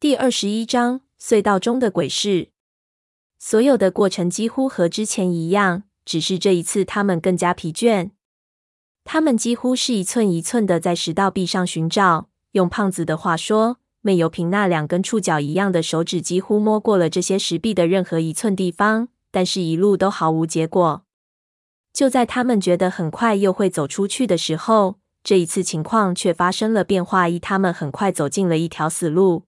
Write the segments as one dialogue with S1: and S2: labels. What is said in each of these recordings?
S1: 第二十一章隧道中的鬼市。所有的过程几乎和之前一样，只是这一次他们更加疲倦。他们几乎是一寸一寸的在石道壁上寻找。用胖子的话说，闷油瓶那两根触角一样的手指几乎摸过了这些石壁的任何一寸地方，但是一路都毫无结果。就在他们觉得很快又会走出去的时候，这一次情况却发生了变化。一，他们很快走进了一条死路，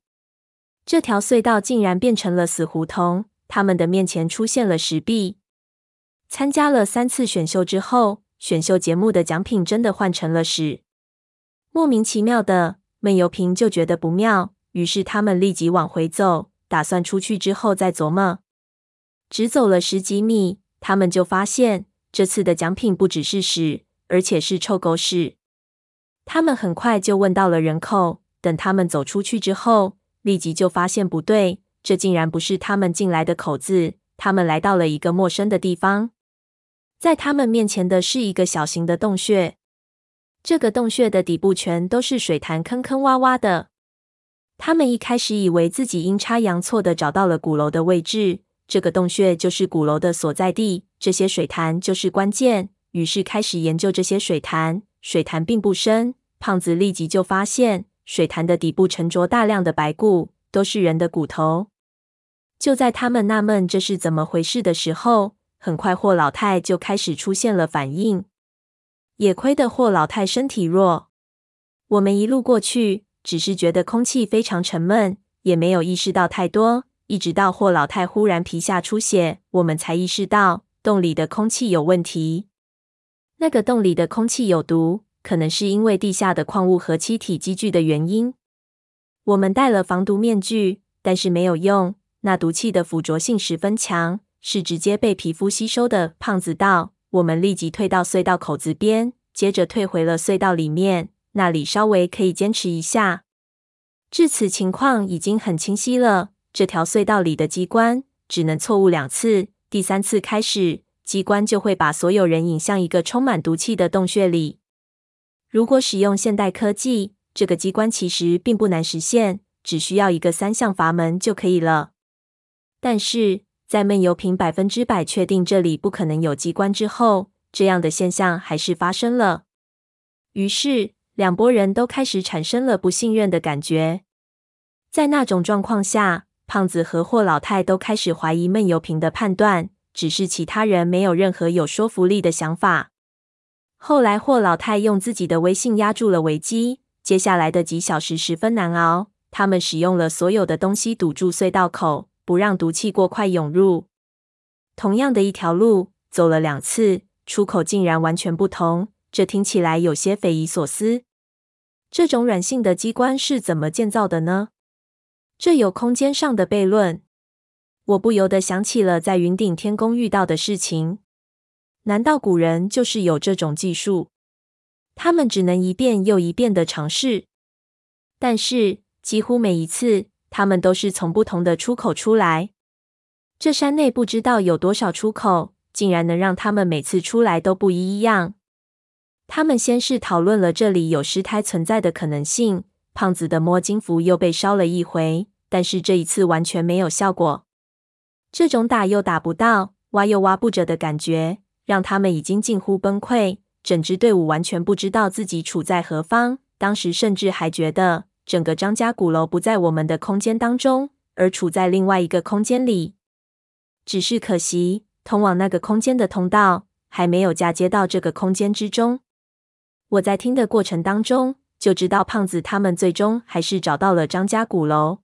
S1: 这条隧道竟然变成了死胡同。他们的面前出现了石壁。参加了三次选秀之后，选秀节目的奖品真的换成了屎。莫名其妙的，闷油瓶就觉得不妙，于是他们立即往回走，打算出去之后再琢磨。只走了十几米，他们就发现。这次的奖品不只是屎，而且是臭狗屎。他们很快就问到了人口。等他们走出去之后，立即就发现不对，这竟然不是他们进来的口子。他们来到了一个陌生的地方，在他们面前的是一个小型的洞穴。这个洞穴的底部全都是水潭，坑坑洼洼的。他们一开始以为自己阴差阳错的找到了鼓楼的位置。这个洞穴就是鼓楼的所在地，这些水潭就是关键。于是开始研究这些水潭。水潭并不深，胖子立即就发现水潭的底部沉着大量的白骨，都是人的骨头。就在他们纳闷这是怎么回事的时候，很快霍老太就开始出现了反应。也亏得霍老太身体弱，我们一路过去，只是觉得空气非常沉闷，也没有意识到太多。一直到霍老太忽然皮下出血，我们才意识到洞里的空气有问题。那个洞里的空气有毒，可能是因为地下的矿物和气体积聚的原因。我们戴了防毒面具，但是没有用。那毒气的附着性十分强，是直接被皮肤吸收的。胖子道：“我们立即退到隧道口子边，接着退回了隧道里面，那里稍微可以坚持一下。至此情况已经很清晰了。”这条隧道里的机关只能错误两次，第三次开始，机关就会把所有人引向一个充满毒气的洞穴里。如果使用现代科技，这个机关其实并不难实现，只需要一个三项阀门就可以了。但是在闷油瓶百分之百确定这里不可能有机关之后，这样的现象还是发生了。于是两拨人都开始产生了不信任的感觉。在那种状况下，胖子和霍老太都开始怀疑闷油瓶的判断，只是其他人没有任何有说服力的想法。后来，霍老太用自己的微信压住了危机。接下来的几小时十分难熬，他们使用了所有的东西堵住隧道口，不让毒气过快涌入。同样的一条路，走了两次，出口竟然完全不同，这听起来有些匪夷所思。这种软性的机关是怎么建造的呢？这有空间上的悖论，我不由得想起了在云顶天宫遇到的事情。难道古人就是有这种技术？他们只能一遍又一遍的尝试，但是几乎每一次，他们都是从不同的出口出来。这山内不知道有多少出口，竟然能让他们每次出来都不一样。他们先是讨论了这里有尸胎存在的可能性。胖子的摸金符又被烧了一回。但是这一次完全没有效果，这种打又打不到，挖又挖不着的感觉，让他们已经近乎崩溃。整支队伍完全不知道自己处在何方，当时甚至还觉得整个张家鼓楼不在我们的空间当中，而处在另外一个空间里。只是可惜，通往那个空间的通道还没有嫁接到这个空间之中。我在听的过程当中就知道，胖子他们最终还是找到了张家鼓楼。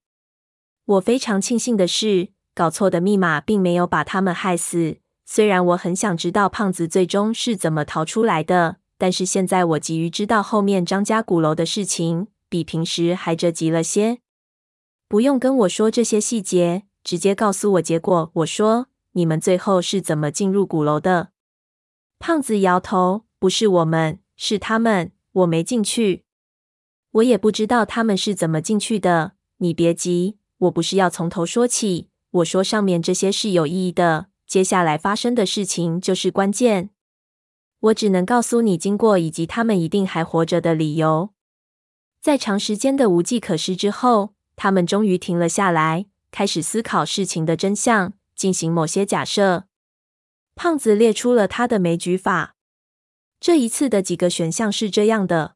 S1: 我非常庆幸的是，搞错的密码并没有把他们害死。虽然我很想知道胖子最终是怎么逃出来的，但是现在我急于知道后面张家鼓楼的事情，比平时还着急了些。不用跟我说这些细节，直接告诉我结果。我说：“你们最后是怎么进入鼓楼的？”胖子摇头：“不是我们，是他们。我没进去，我也不知道他们是怎么进去的。你别急。”我不是要从头说起，我说上面这些是有意义的，接下来发生的事情就是关键。我只能告诉你经过以及他们一定还活着的理由。在长时间的无计可施之后，他们终于停了下来，开始思考事情的真相，进行某些假设。胖子列出了他的枚举法。这一次的几个选项是这样的：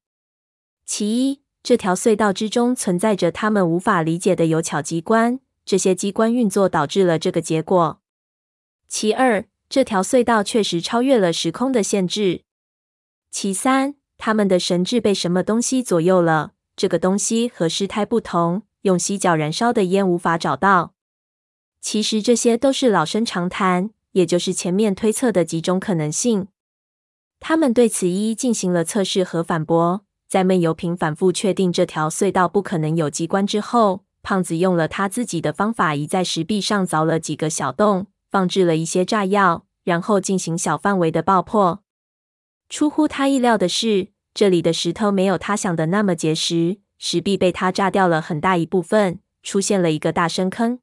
S1: 其一，这条隧道之中存在着他们无法理解的有巧机关，这些机关运作导致了这个结果；其二，这条隧道确实超越了时空的限制；其三，他们的神智被什么东西左右了，这个东西和尸胎不同，用犀角燃烧的烟无法找到。其实这些都是老生常谈，也就是前面推测的几种可能性。他们对此一一进行了测试和反驳。在闷油瓶反复确定这条隧道不可能有机关之后，胖子用了他自己的方法，一在石壁上凿了几个小洞，放置了一些炸药，然后进行小范围的爆破。出乎他意料的是，这里的石头没有他想的那么结实，石壁被他炸掉了很大一部分，出现了一个大深坑。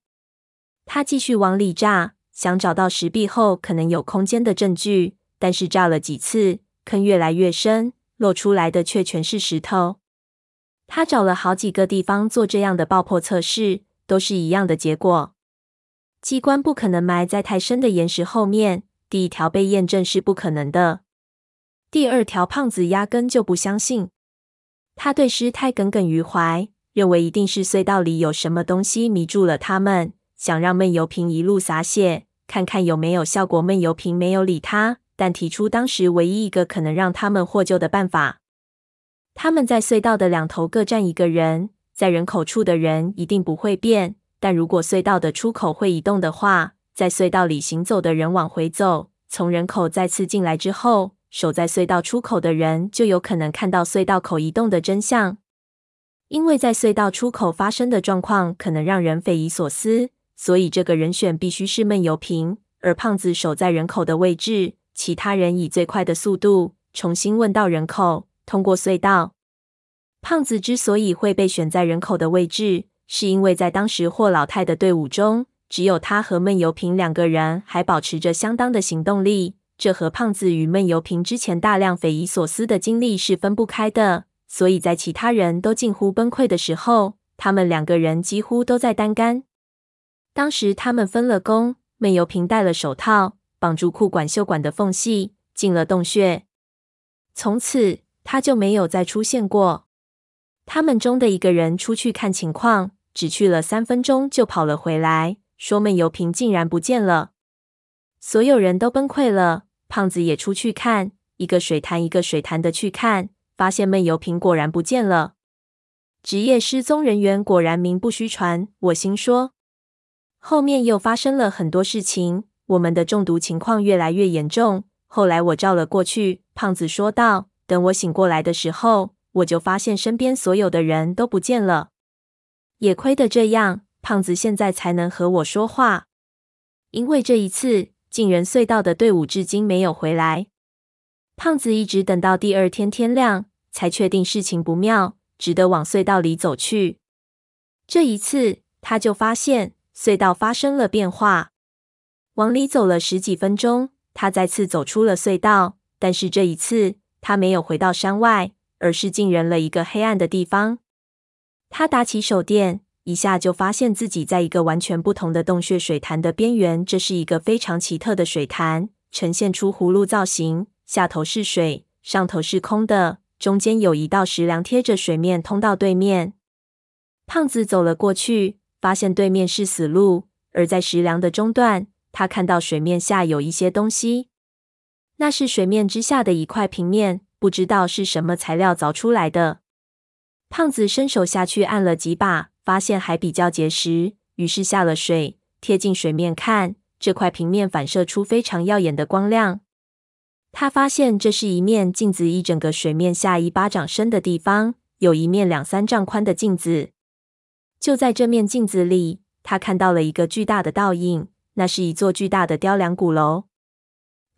S1: 他继续往里炸，想找到石壁后可能有空间的证据。但是炸了几次，坑越来越深，露出来的却全是石头。他找了好几个地方做这样的爆破测试，都是一样的结果。机关不可能埋在太深的岩石后面。第一条被验证是不可能的。第二条，胖子压根就不相信。他对尸胎耿耿于怀，认为一定是隧道里有什么东西迷住了他们，想让闷油瓶一路洒血，看看有没有效果。闷油瓶没有理他。但提出当时唯一一个可能让他们获救的办法。他们在隧道的两头各站一个人，在人口处的人一定不会变。但如果隧道的出口会移动的话，在隧道里行走的人往回走，从人口再次进来之后，守在隧道出口的人就有可能看到隧道口移动的真相。因为在隧道出口发生的状况可能让人匪夷所思，所以这个人选必须是闷油瓶，而胖子守在人口的位置。其他人以最快的速度重新问到人口，通过隧道。胖子之所以会被选在人口的位置，是因为在当时霍老太的队伍中，只有他和闷油瓶两个人还保持着相当的行动力。这和胖子与闷油瓶之前大量匪夷所思的经历是分不开的。所以在其他人都近乎崩溃的时候，他们两个人几乎都在单干。当时他们分了工，闷油瓶戴了手套。绑住裤管袖管的缝隙，进了洞穴。从此，他就没有再出现过。他们中的一个人出去看情况，只去了三分钟就跑了回来，说闷油瓶竟然不见了。所有人都崩溃了。胖子也出去看，一个水潭一个水潭的去看，发现闷油瓶果然不见了。职业失踪人员果然名不虚传，我心说。后面又发生了很多事情。我们的中毒情况越来越严重。后来我照了过去，胖子说道：“等我醒过来的时候，我就发现身边所有的人都不见了。也亏得这样，胖子现在才能和我说话。因为这一次进人隧道的队伍至今没有回来。胖子一直等到第二天天亮，才确定事情不妙，只得往隧道里走去。这一次，他就发现隧道发生了变化。”往里走了十几分钟，他再次走出了隧道，但是这一次他没有回到山外，而是进人了一个黑暗的地方。他打起手电，一下就发现自己在一个完全不同的洞穴水潭的边缘。这是一个非常奇特的水潭，呈现出葫芦造型，下头是水，上头是空的，中间有一道石梁贴着水面，通到对面。胖子走了过去，发现对面是死路，而在石梁的中段。他看到水面下有一些东西，那是水面之下的一块平面，不知道是什么材料凿出来的。胖子伸手下去按了几把，发现还比较结实，于是下了水，贴近水面看，这块平面反射出非常耀眼的光亮。他发现这是一面镜子，一整个水面下一巴掌深的地方，有一面两三丈宽的镜子。就在这面镜子里，他看到了一个巨大的倒影。那是一座巨大的雕梁鼓楼。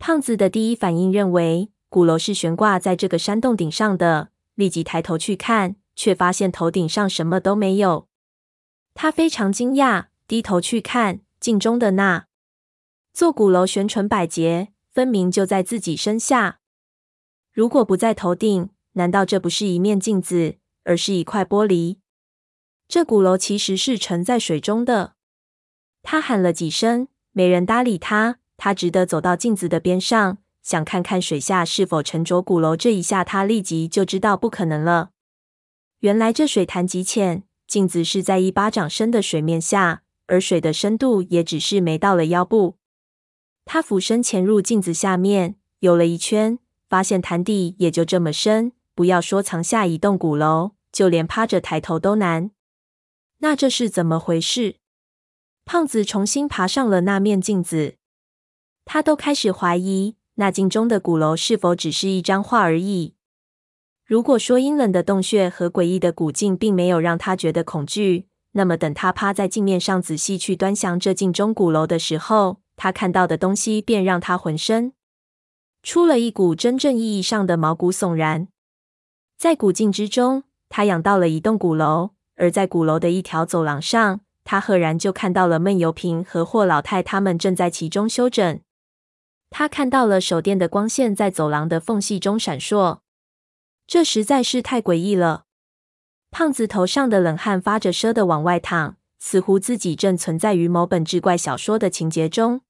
S1: 胖子的第一反应认为鼓楼是悬挂在这个山洞顶上的，立即抬头去看，却发现头顶上什么都没有。他非常惊讶，低头去看镜中的那座鼓楼，悬纯百洁，分明就在自己身下。如果不在头顶，难道这不是一面镜子，而是一块玻璃？这鼓楼其实是沉在水中的。他喊了几声，没人搭理他。他只得走到镜子的边上，想看看水下是否沉着鼓楼。这一下，他立即就知道不可能了。原来这水潭极浅，镜子是在一巴掌深的水面下，而水的深度也只是没到了腰部。他俯身潜入镜子下面，游了一圈，发现潭底也就这么深，不要说藏下一栋鼓楼，就连趴着抬头都难。那这是怎么回事？胖子重新爬上了那面镜子。他都开始怀疑，那镜中的鼓楼是否只是一张画而已。如果说阴冷的洞穴和诡异的古镜并没有让他觉得恐惧，那么等他趴在镜面上仔细去端详这镜中鼓楼的时候，他看到的东西便让他浑身出了一股真正意义上的毛骨悚然。在古镜之中，他仰到了一栋鼓楼，而在鼓楼的一条走廊上，他赫然就看到了闷油瓶和霍老太他们正在其中休整。他看到了手电的光线在走廊的缝隙中闪烁，这实在是太诡异了。胖子头上的冷汗发着奢的往外淌，似乎自己正存在于某本志怪小说的情节中。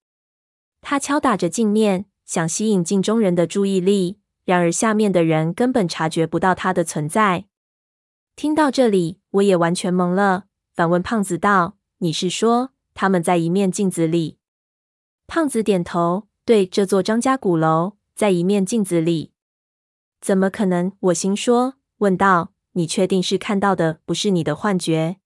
S1: 他敲打着镜面，想吸引镜中人的注意力，然而下面的人根本察觉不到他的存在。听到这里，我也完全懵了，反问胖子道：“你是说他们在一面镜子里？”胖子点头。对，这座张家鼓楼在一面镜子里，怎么可能？我心说，问道：“你确定是看到的，不是你的幻觉？”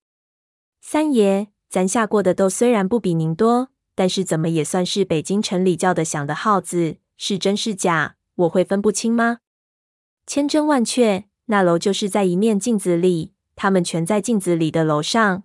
S1: 三爷，咱下过的豆虽然不比您多，但是怎么也算是北京城里叫得响的号子，是真是假，我会分不清吗？千真万确，那楼就是在一面镜子里，他们全在镜子里的楼上，